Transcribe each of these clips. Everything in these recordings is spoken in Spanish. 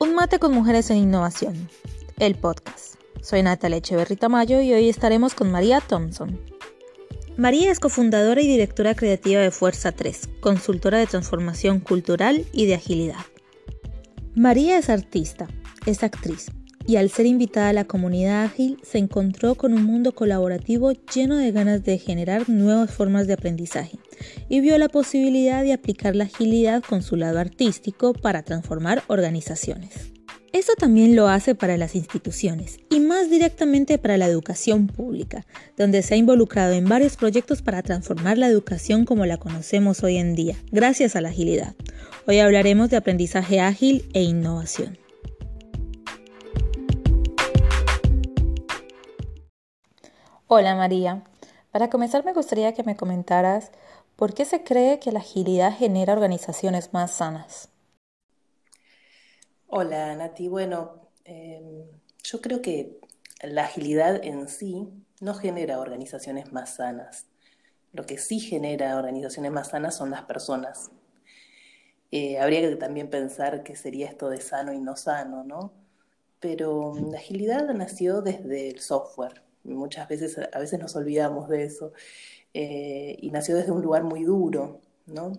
Un mate con mujeres en innovación, el podcast. Soy Natalia Echeverrita Tamayo y hoy estaremos con María Thompson. María es cofundadora y directora creativa de Fuerza 3, consultora de transformación cultural y de agilidad. María es artista, es actriz, y al ser invitada a la comunidad ágil se encontró con un mundo colaborativo lleno de ganas de generar nuevas formas de aprendizaje y vio la posibilidad de aplicar la agilidad con su lado artístico para transformar organizaciones. Esto también lo hace para las instituciones y más directamente para la educación pública, donde se ha involucrado en varios proyectos para transformar la educación como la conocemos hoy en día, gracias a la agilidad. Hoy hablaremos de aprendizaje ágil e innovación. Hola María. Para comenzar me gustaría que me comentaras por qué se cree que la agilidad genera organizaciones más sanas. Hola Nati. Bueno, em, yo creo que la agilidad en sí no genera organizaciones más sanas. Lo que sí genera organizaciones más sanas son las personas. Eh, habría que también pensar qué sería esto de sano y no sano, ¿no? Pero la agilidad nació desde el software muchas veces, a veces nos olvidamos de eso, eh, y nació desde un lugar muy duro, ¿no?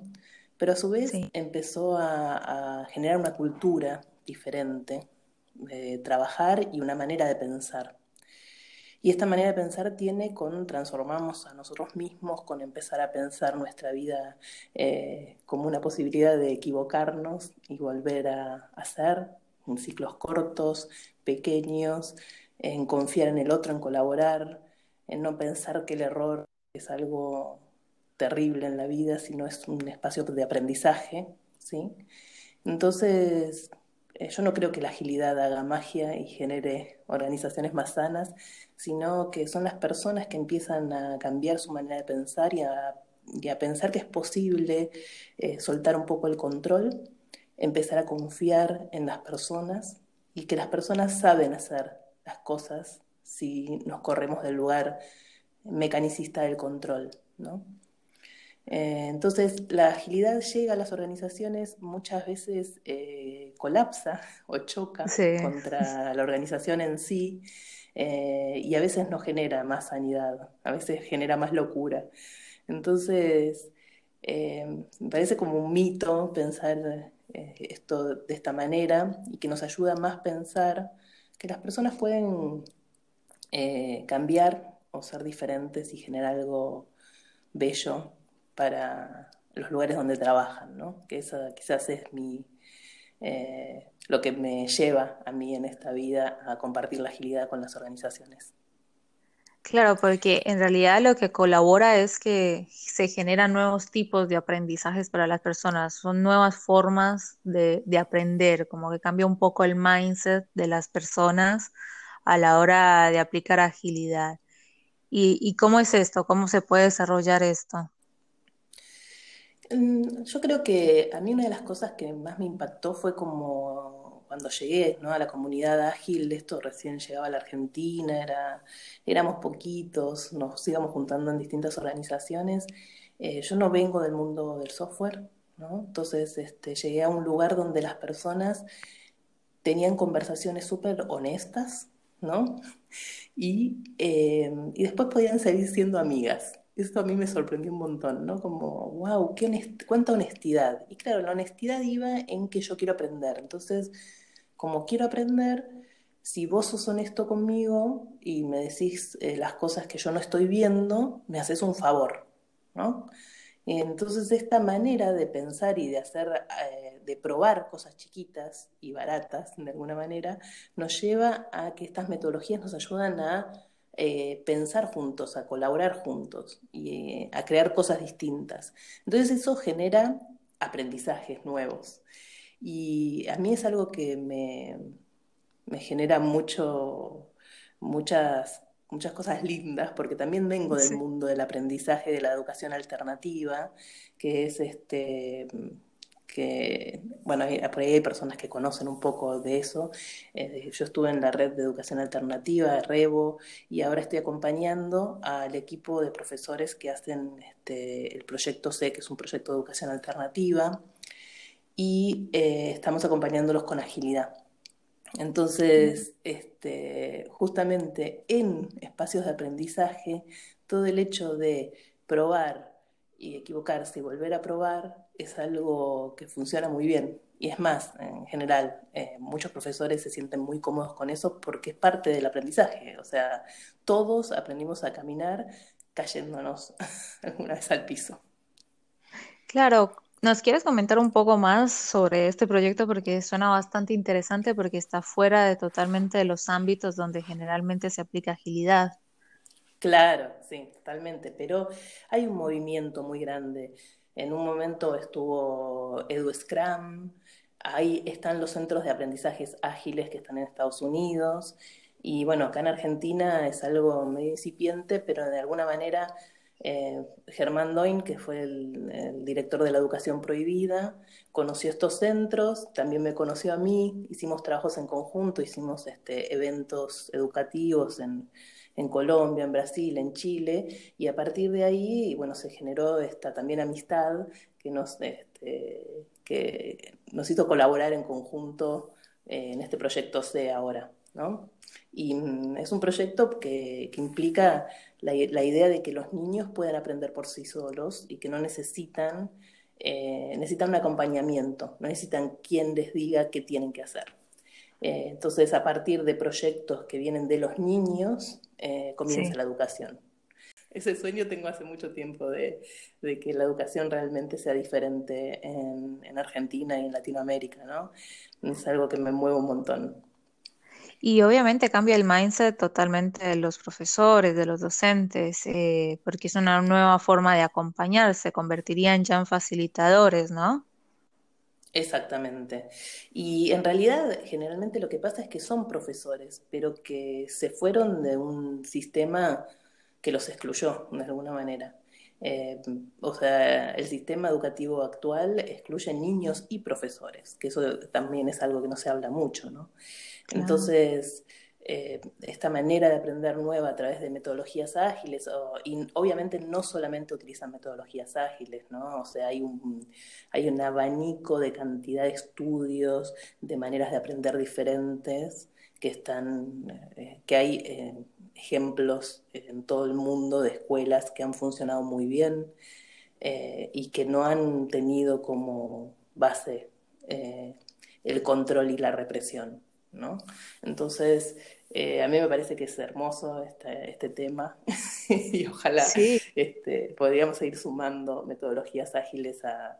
Pero a su vez empezó a, generar una cultura diferente de trabajar y una manera de pensar. Y esta manera de pensar tiene con transformarnos a nosotros mismos, con empezar a pensar nuestra vida eh, como una posibilidad de equivocarnos y volver a hacer en ciclos cortos, pequeños, en confiar en el otro, en colaborar, en no pensar que el error es algo terrible en la vida, sino es un espacio de aprendizaje, ¿sí? Entonces, eh, yo no creo que la agilidad haga magia y genere organizaciones más sanas, sino que son las personas que empiezan a cambiar su manera de pensar y a, pensar que es posible eh, soltar un poco el control, empezar a confiar en las personas y que las personas saben hacer las cosas si nos corremos del lugar mecanicista del control, ¿no? Eh, entonces, la agilidad llega a las organizaciones, muchas veces eh, colapsa o choca contra la organización en sí eh, y a veces no genera más sanidad, a veces genera más locura. Entonces, me parece como un mito pensar esto de esta manera y que nos ayuda más a pensar que las personas pueden cambiar o ser diferentes y generar algo bello para los lugares donde trabajan, ¿no? Que esa quizás es mi, eh, lo que me lleva a mí en esta vida a compartir la agilidad con las organizaciones. Claro, porque en realidad lo que colabora es que se generan nuevos tipos de aprendizajes para las personas, son nuevas formas de, aprender, como que cambia un poco el mindset de las personas a la hora de aplicar agilidad. ¿Y, cómo es esto? ¿Cómo se puede desarrollar esto? Mm, yo creo que a mí una de las cosas que más me impactó fue como cuando llegué ¿no? a la comunidad ágil, esto recién llegaba a la Argentina, era, éramos poquitos, nos íbamos juntando en distintas organizaciones. Eh, yo no vengo del mundo del software, ¿no? entonces este, llegué a un lugar donde las personas tenían conversaciones súper honestas, ¿no? Y, eh, y después podían seguir siendo amigas. Esto a mí me sorprendió un montón, ¿no? Como, wow, qué cuánta honestidad. Y claro, la honestidad iba en que yo quiero aprender. Entonces, como quiero aprender, si vos sos honesto conmigo y me decís eh, las cosas que yo no estoy viendo, me haces un favor, ¿no? Entonces esta manera de pensar y de hacer, eh, de probar cosas chiquitas y baratas de alguna manera, nos lleva a que estas metodologías nos ayudan a eh, pensar juntos, a colaborar juntos y a crear cosas distintas. Entonces eso genera aprendizajes nuevos. Y a mí es algo que me, me genera mucho, muchas, muchas cosas lindas, porque también vengo del mundo del aprendizaje de la educación alternativa, que es este que, bueno, por ahí hay personas que conocen un poco de eso. Eh, yo estuve en la red de educación alternativa, REVO, y ahora estoy acompañando al equipo de profesores que hacen este, el proyecto C, que es un proyecto de educación alternativa, y eh, estamos acompañándolos con agilidad. Entonces, este, justamente en espacios de aprendizaje, todo el hecho de probar y equivocarse y volver a probar es algo que funciona muy bien. Y es más, en general, eh, muchos profesores se sienten muy cómodos con eso porque es parte del aprendizaje. O sea, todos aprendimos a caminar cayéndonos alguna vez al piso. Claro, ¿nos quieres comentar un poco más sobre este proyecto? Porque suena bastante interesante porque está fuera de totalmente de los ámbitos donde generalmente se aplica agilidad. Claro, sí, totalmente, pero hay un movimiento muy grande. En un momento estuvo Edu Scrum, ahí están los centros de aprendizajes ágiles que están en Estados Unidos, y bueno, acá en Argentina es algo medio incipiente, pero de alguna manera eh, Germán Doin, que fue el, director de la educación prohibida, conoció estos centros, también me conoció a mí, hicimos trabajos en conjunto, hicimos este, eventos educativos en, Colombia, en Brasil, en Chile, y a partir de ahí, bueno, se generó esta también amistad que nos, este, que nos hizo colaborar en conjunto eh, en este proyecto C ahora, ¿no? Y mm, es un proyecto que, implica la, idea de que los niños puedan aprender por sí solos y que no necesitan, eh, necesitan un acompañamiento, no necesitan quien les diga qué tienen que hacer. Eh, entonces, a partir de proyectos que vienen de los niños, eh, comienza la educación. Ese sueño tengo hace mucho tiempo de, que la educación realmente sea diferente en, en Argentina y en Latinoamérica, ¿no? Es algo que me mueve un montón. Y obviamente cambia el mindset totalmente de los profesores, de los docentes, eh, porque es una nueva forma de acompañar, se convertirían ya en facilitadores, ¿no? Exactamente. Y en realidad, generalmente lo que pasa es que son profesores, pero que se fueron de un sistema que los excluyó de alguna manera. Eh, o sea, el sistema educativo actual excluye niños y profesores, que eso también es algo que no se habla mucho, ¿no? Entonces, eh, esta manera de aprender nueva a través de metodologías ágiles, y obviamente no solamente utilizan metodologías ágiles, ¿no? O sea, hay un, hay un abanico de cantidad de estudios, de maneras de aprender diferentes que están, eh, que hay ejemplos en todo el mundo de escuelas que han funcionado muy bien y que no han tenido como base el control y la represión. ¿no? Entonces, eh, a mí me parece que es hermoso este, este tema y ojalá este, podríamos seguir sumando metodologías ágiles a,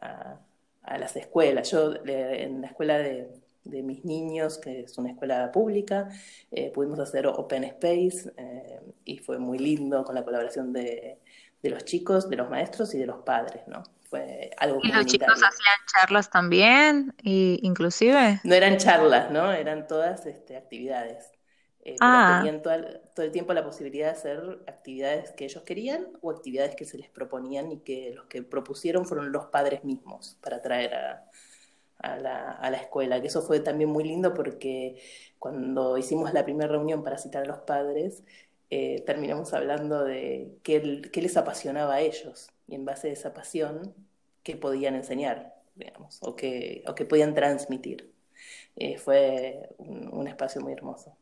a, las escuelas. Yo en la escuela de, de, mis niños, que es una escuela pública, eh, pudimos hacer Open Space eh, y fue muy lindo con la colaboración de, de los chicos, de los maestros y de los padres, ¿no? fue algo ¿Y los chicos hacían charlas también, y, inclusive? No eran charlas, ¿no? Eran todas este, actividades. Eh, ah. Tenían todo el, tiempo la posibilidad de hacer actividades que ellos querían o actividades que se les proponían y que los que propusieron fueron los padres mismos para traer a, la, escuela. Que eso fue también muy lindo porque cuando hicimos la primera reunión para citar a los padres, eh, terminamos hablando de qué, qué, les apasionaba a ellos y en base a esa pasión, qué podían enseñar, digamos, o qué, o podían transmitir. Eh, fue un, espacio muy hermoso.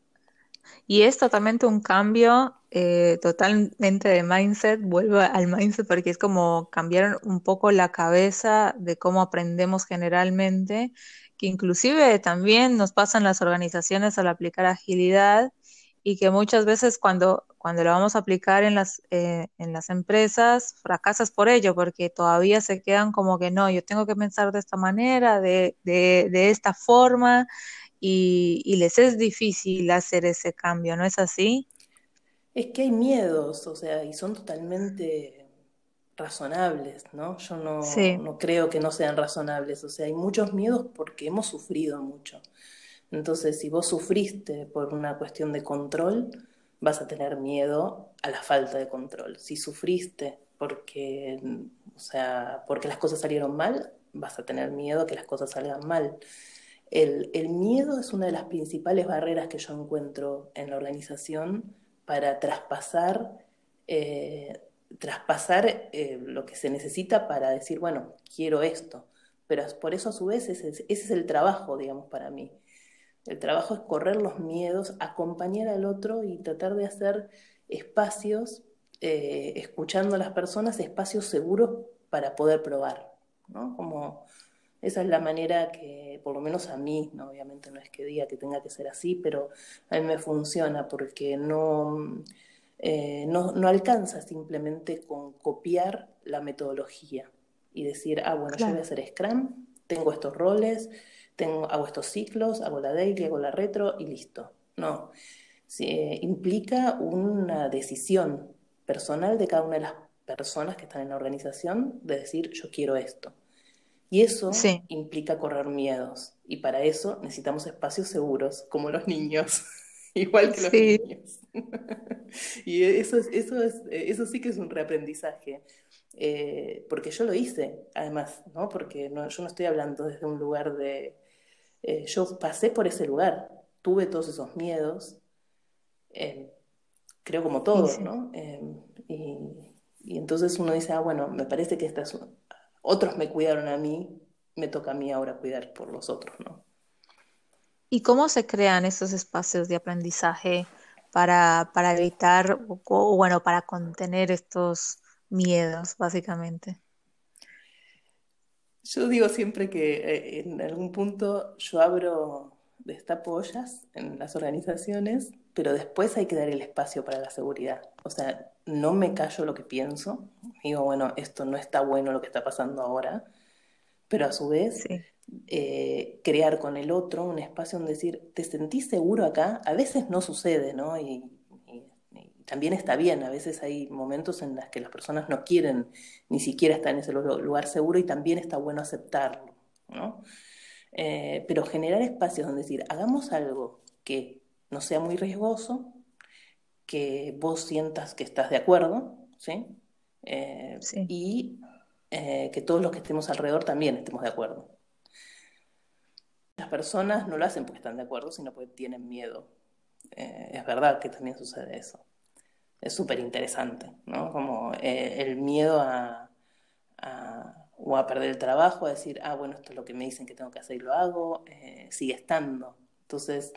Y es totalmente un cambio eh, totalmente de mindset, vuelvo al mindset porque es como cambiar un poco la cabeza de cómo aprendemos generalmente, que inclusive también nos pasan las organizaciones al aplicar agilidad y que muchas veces cuando, cuando lo vamos a aplicar en las, eh, en las empresas, fracasas por ello, porque todavía se quedan como que no, yo tengo que pensar de esta manera, de, de, de esta forma, y, y, les es difícil hacer ese cambio, ¿no es así? Es que hay miedos, o sea, y son totalmente razonables, ¿no? Yo no, no creo que no sean razonables, o sea, hay muchos miedos porque hemos sufrido mucho. Entonces, si vos sufriste por una cuestión de control, vas a tener miedo a la falta de control. Si sufriste porque, o sea, porque las cosas salieron mal, vas a tener miedo a que las cosas salgan mal. El, miedo es una de las principales barreras que yo encuentro en la organización para traspasar, eh, traspasar eh, lo que se necesita para decir, bueno, quiero esto. Pero por eso a su vez ese, es el trabajo, digamos, para mí El trabajo es correr los miedos, acompañar al otro y tratar de hacer espacios, eh, escuchando a las personas, espacios seguros para poder probar, ¿no? Como esa es la manera que, por lo menos a mí, ¿no? obviamente no es que diga que tenga que ser así, pero a mí me funciona porque no, eh, no, no, alcanza simplemente con copiar la metodología y decir, ah, bueno, yo voy a hacer Scrum, tengo estos roles, tengo, hago estos ciclos, hago la daily, hago la retro y listo. No, eh, implica una decisión personal de cada una de las personas que están en la organización de decir, yo quiero esto. Y eso implica correr miedos. Y para eso necesitamos espacios seguros, como los niños, igual que los niños. y eso, es, eso, es, eso sí que es un reaprendizaje. Eh, porque yo lo hice, además, ¿no? Porque no, yo no estoy hablando desde un lugar de... Eh, yo pasé por ese lugar, tuve todos esos miedos, eh, creo como todos, ¿no? Y, y, entonces uno dice, ah, bueno, me parece que estas, otros me cuidaron a mí, me toca a mí ahora cuidar por los otros, ¿no? ¿Y cómo se crean esos espacios de aprendizaje para, para evitar o, bueno, para contener estos miedos, básicamente? Yo digo siempre que eh, en algún punto yo abro, destapo ollas en las organizaciones, pero después hay que dar el espacio para la seguridad. O sea, no me callo lo que pienso, digo, bueno, esto no está bueno lo que está pasando ahora, pero a su vez eh, crear con el otro un espacio donde decir, ¿te sentís seguro acá? A veces no sucede, ¿no? Y, también está bien, a veces hay momentos en los que las personas no quieren ni siquiera estar en ese lugar seguro y también está bueno aceptarlo, ¿no? Eh, pero generar espacios donde decir, hagamos algo que no sea muy riesgoso, que vos sientas que estás de acuerdo, ¿sí? Eh, y eh, que todos los que estemos alrededor también estemos de acuerdo. Las personas no lo hacen porque están de acuerdo, sino porque tienen miedo. Eh, es verdad que también sucede eso. Es súper interesante, ¿no? Como el miedo a, o a perder el trabajo, a decir, ah, bueno, esto es lo que me dicen que tengo que hacer y lo hago, sigue estando. Entonces,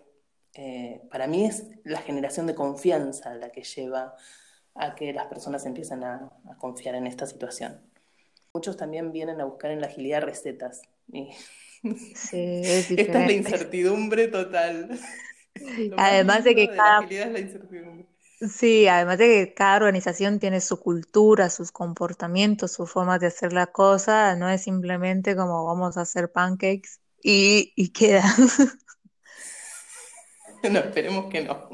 para mí es la generación de confianza la que lleva a que las personas empiecen a, confiar en esta situación. Muchos también vienen a buscar en la agilidad recetas. Sí, es Esta es la incertidumbre total. además de que cada... Sí, además de que cada organización tiene su cultura, sus comportamientos, sus formas de hacer la cosa, no es simplemente como vamos a hacer pancakes y, y queda. No, esperemos que no.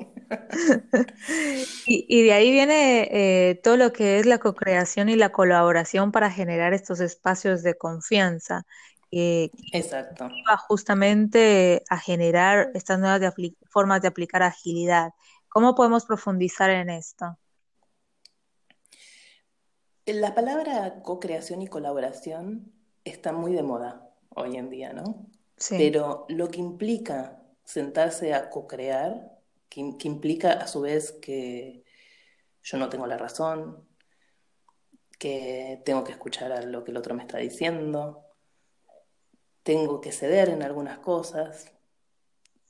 Y, de ahí viene eh, todo lo que es la co-creación y la colaboración para generar estos espacios de confianza. Eh, Exacto. va justamente a generar estas nuevas formas de aplicar agilidad. ¿Cómo podemos profundizar en esto? La palabra co-creación y colaboración está muy de moda hoy en día, ¿no? Sí. Pero lo que implica sentarse a co-crear, que, implica a su vez que yo no tengo la razón, que tengo que escuchar a lo que el otro me está diciendo, tengo que ceder en algunas cosas,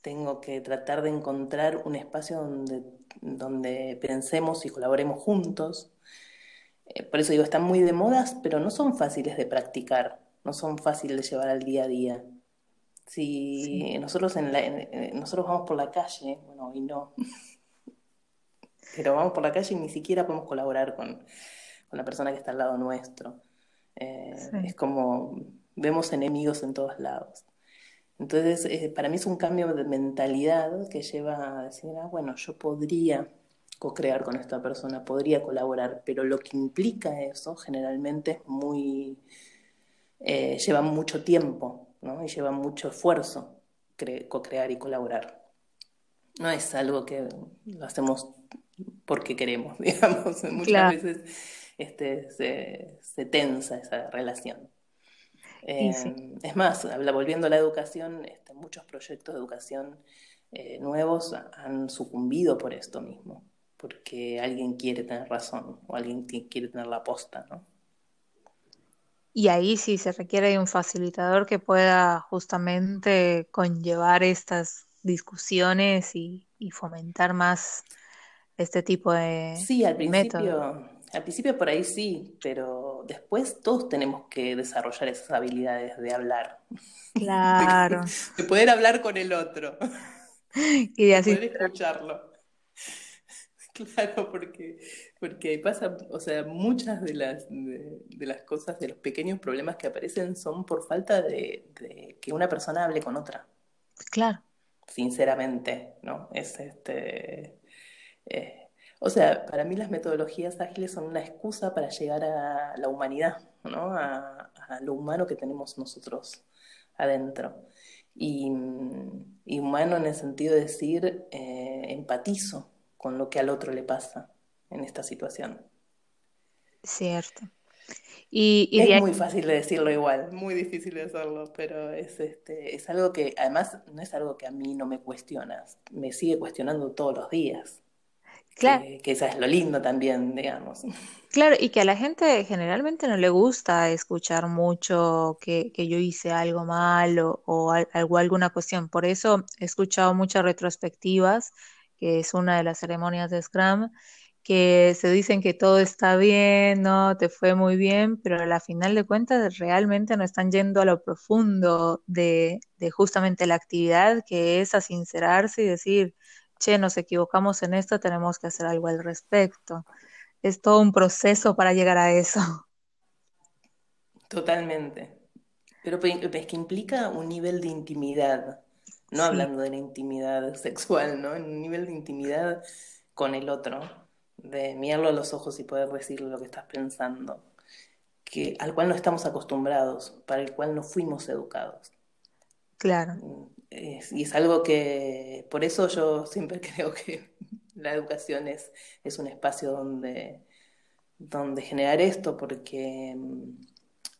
tengo que tratar de encontrar un espacio donde, donde pensemos y colaboremos juntos. Eh, por eso digo, están muy de modas, pero no son fáciles de practicar, no son fáciles de llevar al día a día. Si nosotros, en la, nosotros vamos por la calle, bueno, y no, pero vamos por la calle y ni siquiera podemos colaborar con, la persona que está al lado nuestro. Eh, es como vemos enemigos en todos lados. Entonces, eh, para mí es un cambio de mentalidad que lleva a decir, ah, bueno, yo podría co-crear con esta persona, podría colaborar, pero lo que implica eso generalmente es muy, eh, lleva mucho tiempo, y lleva mucho esfuerzo co-crear y colaborar. No es algo que lo hacemos porque queremos, digamos. Muchas veces este, se, tensa esa relación. Em, es más, volviendo a la educación, este, muchos proyectos de educación eh, nuevos han sucumbido por esto mismo, porque alguien quiere tener razón o alguien quiere tener la posta, ¿no? Y ahí sí se requiere de un facilitador que pueda justamente conllevar estas discusiones y, fomentar más este tipo de, sí, al principio, Al principio por ahí sí, pero después todos tenemos que desarrollar esas habilidades de hablar. Claro. de, poder hablar con el otro. Y de, así... poder escucharlo. Claro, porque, porque pasa, o sea, muchas de las, de, las cosas, de los pequeños problemas que aparecen son por falta de, que una persona hable con otra. Claro. Sinceramente, ¿no? Es este. Eh, o sea, para mí las metodologías ágiles son una excusa para llegar a la humanidad, ¿no? A, lo humano que tenemos nosotros adentro. Y, humano en el sentido de decir, eh, empatizo, con lo que al otro le pasa en esta situación. Cierto. Y, es muy fácil de decirlo igual, muy difícil de hacerlo, pero es, este, es algo que además no es algo que a mí no me cuestiona, me sigue cuestionando todos los días. Claro. Que, que eso es lo lindo también, digamos. Claro, y que a la gente generalmente no le gusta escuchar mucho que, que yo hice algo mal o, o algo, alguna cuestión. Por eso he escuchado muchas retrospectivas que es una de las ceremonias de Scrum, que se dicen que todo está bien, no, te fue muy bien, pero a la final de cuentas realmente no están yendo a lo profundo de, justamente la actividad, que es a sincerarse y decir, che, nos equivocamos en esto, tenemos que hacer algo al respecto. Es todo un proceso para llegar a eso. Totalmente. Pero es que implica un nivel de intimidad no hablando de la intimidad sexual, ¿no? Un nivel de intimidad con el otro, de mirarlo a los ojos y poder decirle lo que estás pensando, que, al cual no estamos acostumbrados, para el cual no fuimos educados. Claro. Y es algo que, por eso yo siempre creo que la educación es, es un espacio donde, donde generar esto, porque mm,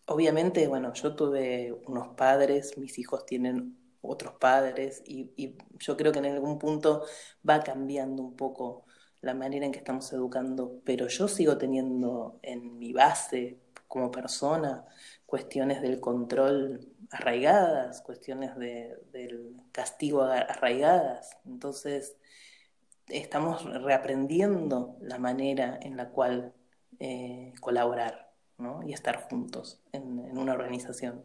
obviamente, bueno, yo tuve unos padres, mis hijos tienen otros padres y, yo creo que en algún punto va cambiando un poco la manera en que estamos educando, pero yo sigo teniendo en mi base como persona cuestiones del control arraigadas, cuestiones del castigo arraigadas. Entonces, estamos reaprendiendo la manera en la cual eh, colaborar y estar juntos en una organización.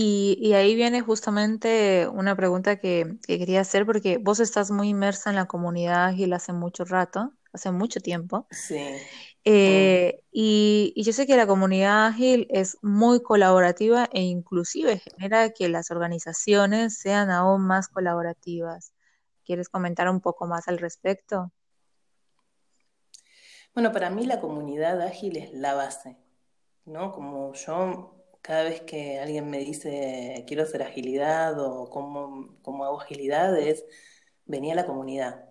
Y, ahí viene justamente una pregunta que, quería hacer, porque vos estás muy inmersa en la comunidad ágil hace mucho rato, hace mucho tiempo. Sí. Eh, y, yo sé que la comunidad ágil es muy colaborativa e inclusive genera que las organizaciones sean aún más colaborativas. ¿Quieres comentar un poco más al respecto? Bueno, para mí la comunidad ágil es la base, ¿no? Como yo cada vez que alguien me dice quiero hacer agilidad o cómo, cómo hago agilidad, es venía a la comunidad.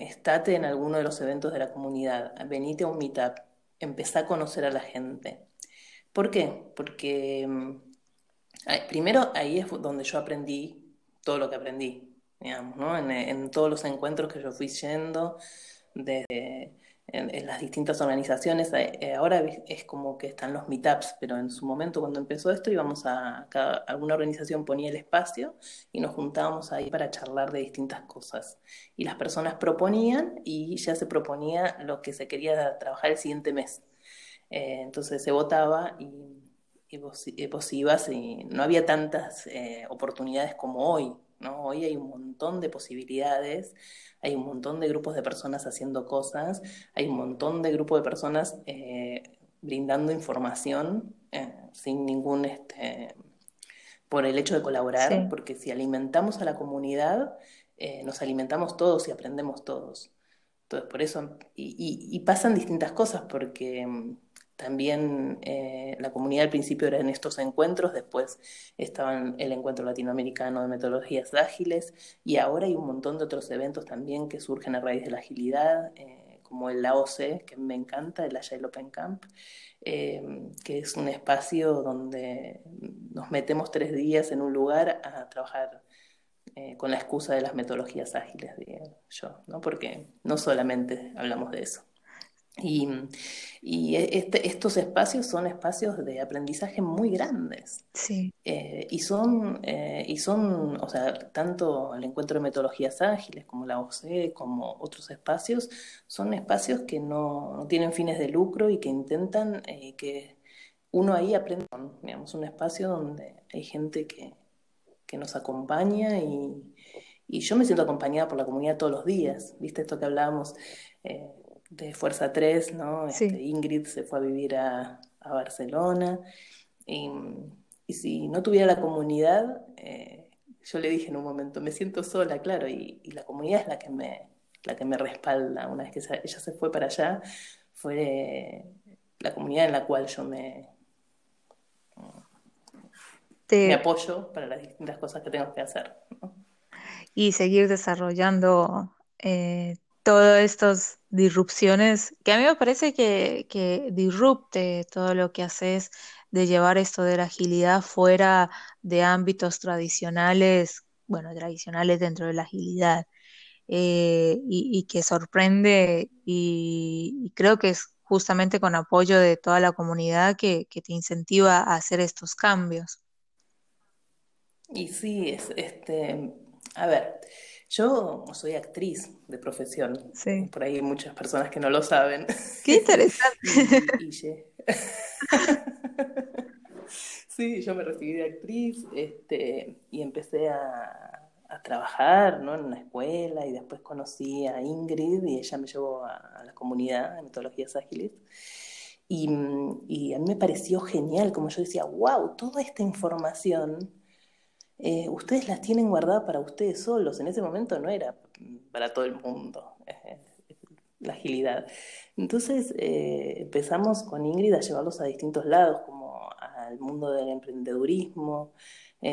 Estate en alguno de los eventos de la comunidad, venite a un meetup, empezá a conocer a la gente. ¿Por qué? Porque mm, primero ahí es donde yo aprendí todo lo que aprendí, digamos, ¿no? En, en todos los encuentros que yo fui yendo, desde en, las distintas organizaciones. Eh, eh, ahora es como que están los meetups, pero en su momento cuando empezó esto íbamos a, cada, alguna organización ponía el espacio y nos juntábamos ahí para charlar de distintas cosas. Y las personas proponían y ya se proponía lo que se quería trabajar el siguiente mes. Eh, entonces se votaba y, vos, ibas y no había tantas oportunidades como hoy. ¿No? Hoy hay un montón de posibilidades hay un montón de grupos de personas haciendo cosas, hay un montón de grupos de personas eh, brindando información eh, sin ningún, este, por el hecho de colaborar, porque si alimentamos a la comunidad, eh, nos alimentamos todos y aprendemos todos. Entonces, por eso, y pasan distintas cosas, porque mm, también eh, la comunidad al principio era en estos encuentros, después estaban el encuentro latinoamericano de metodologías ágiles y ahora hay un montón de otros eventos también que surgen a raíz de la agilidad, eh, como el AOC, que me encanta, el Agile Open Camp, eh, que es un espacio donde nos metemos tres días en un lugar a trabajar con la excusa de las metodologías ágiles, yo, ¿no? porque no solamente hablamos de eso. Y, y este, estos espacios son espacios de aprendizaje muy grandes. Sí. Eh, y, son, eh, y son, o sea, tanto el encuentro de metodologías ágiles como la OCE, como otros espacios, son espacios que no, no tienen fines de lucro y que intentan eh, que uno ahí aprenda, digamos, un espacio donde hay gente que, que nos acompaña y, y, yo me siento acompañada por la comunidad todos los días, ¿viste? Esto que hablábamos de Fuerza 3, ¿no? Este, Ingrid se fue a vivir a, a Barcelona. Y, y, si no tuviera la comunidad, eh, yo le dije en un momento, me siento sola, claro, y, y, la comunidad es la que me, la que me respalda. Una vez que ella se fue para allá, fue la comunidad en la cual yo me, Te... me apoyo para las distintas cosas que tengo que hacer. ¿no? Y seguir desarrollando eh, todas estas disrupciones, que a mí me parece que, que disrupte todo lo que haces de llevar esto de la agilidad fuera de ámbitos tradicionales, bueno, tradicionales dentro de la agilidad, eh, y, que sorprende y, y, creo que es justamente con apoyo de toda la comunidad que, que te incentiva a hacer estos cambios. Y sí, es este, a ver, yo soy actriz de profesión. Sí. Por ahí hay muchas personas que no lo saben. Qué interesante. y, y sí, yo me recibí de actriz este, y empecé a, a, trabajar ¿no? en una escuela y después conocí a Ingrid y ella me llevó a, a la comunidad de metodologías ágiles. Y, y, a mí me pareció genial, como yo decía, wow, toda esta información eh, ustedes las tienen guardadas para ustedes solos. En ese momento no era para todo el mundo eh, la agilidad. Entonces eh, empezamos con Ingrid a llevarlos a distintos lados, como al mundo del emprendedurismo.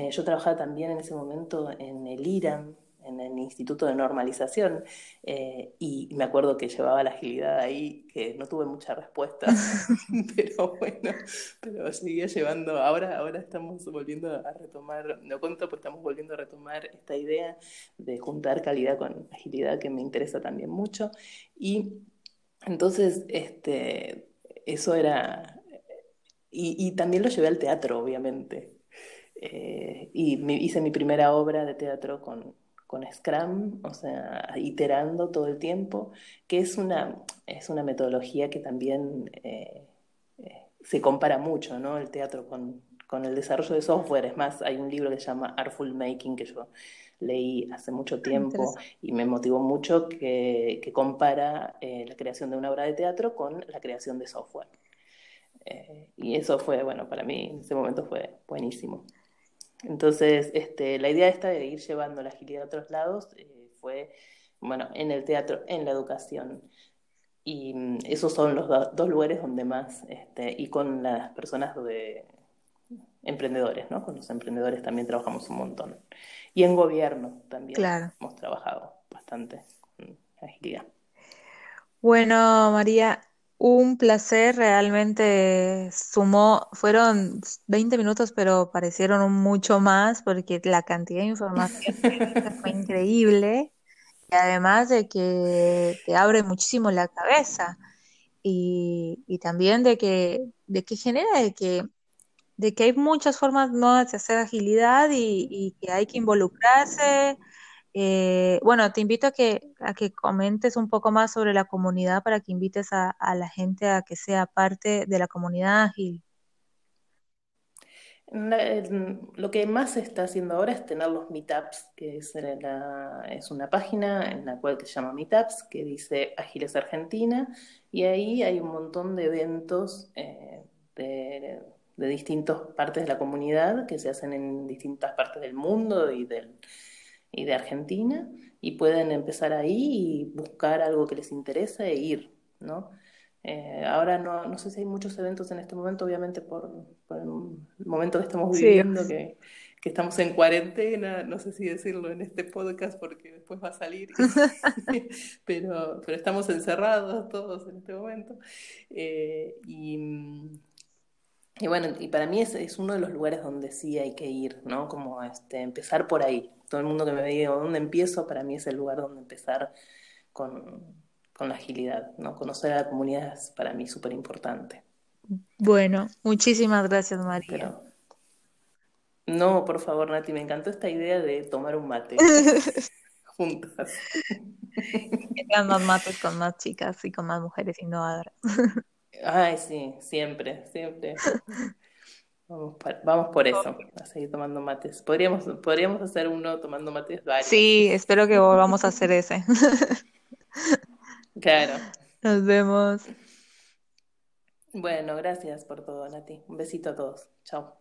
Yo trabajaba también en ese momento en el IRAM, en el Instituto de Normalización eh, y me acuerdo que llevaba la agilidad ahí, que no tuve mucha respuesta, pero bueno, pero seguía llevando, ahora, ahora estamos volviendo a retomar, no cuento, pues estamos volviendo a retomar esta idea de juntar calidad con agilidad que me interesa también mucho y entonces este, eso era, y, y también lo llevé al teatro, obviamente. Eh, y me, hice mi primera obra de teatro con, con Scrum, o sea, iterando todo el tiempo, que es una, es una metodología que también eh, eh, se compara mucho, ¿no? El teatro con, con, el desarrollo de software. Es más, hay un libro que se llama Artful Making que yo leí hace mucho ah, tiempo y me motivó mucho que, que compara eh, la creación de una obra de teatro con la creación de software. Eh, y eso fue, bueno, para mí en ese momento fue buenísimo. Entonces, este, la idea esta de ir llevando la agilidad a otros lados eh, fue, bueno, en el teatro, en la educación. Y mm, esos son los do, dos lugares donde más, este, y con las personas de emprendedores, ¿no? Con los emprendedores también trabajamos un montón. Y en gobierno también claro. hemos trabajado bastante con agilidad. Bueno, María, un placer, realmente sumó, fueron 20 minutos, pero parecieron mucho más porque la cantidad de información fue increíble y además de que te abre muchísimo la cabeza y, y también de que, de que genera de que, de que hay muchas formas nuevas de hacer agilidad y, y que hay que involucrarse eh, bueno, te invito a que, a que comentes un poco más sobre la comunidad para que invites a, a la gente a que sea parte de la comunidad ágil. Lo que más se está haciendo ahora es tener los meetups, que es, la, es una página en la cual se llama Meetups, que dice Ágiles Argentina, y ahí hay un montón de eventos eh, de, de distintas partes de la comunidad que se hacen en distintas partes del mundo y del, y de Argentina y pueden empezar ahí y buscar algo que les interesa e ir, ¿no? Eh, ahora no, no sé si hay muchos eventos en este momento, obviamente por, por el momento que estamos viviendo, sí. que, que, estamos en cuarentena, no sé si decirlo en este podcast porque después va a salir, pero, pero estamos encerrados todos en este momento. Eh, y, y bueno, y para mí es, es, uno de los lugares donde sí hay que ir, ¿no? Como este, empezar por ahí. Todo el mundo que me diga dónde empiezo, para mí es el lugar donde empezar con, con la agilidad, ¿no? Conocer a la comunidad es para mí súper importante. Bueno, muchísimas gracias, María. no, por favor, Nati, me encantó esta idea de tomar un mate juntas. Que más mates con más chicas y con más mujeres innovadoras. Ay, sí, siempre, siempre. Vamos, por eso, a seguir tomando mates. Podríamos, podríamos hacer uno tomando mates varios. Sí, espero que volvamos a hacer ese. Claro. Nos vemos. Bueno, gracias por todo, Nati. Un besito a todos. Chao.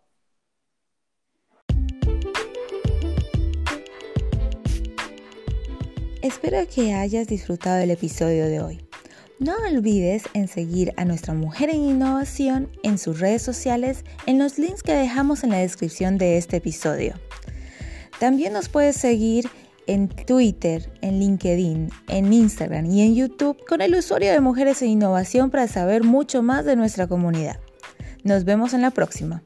Espero que hayas disfrutado del episodio de hoy. No olvides en seguir a nuestra mujer en innovación en sus redes sociales en los links que dejamos en la descripción de este episodio. También nos puedes seguir en Twitter, en LinkedIn, en Instagram y en YouTube con el usuario de Mujeres en Innovación para saber mucho más de nuestra comunidad. Nos vemos en la próxima.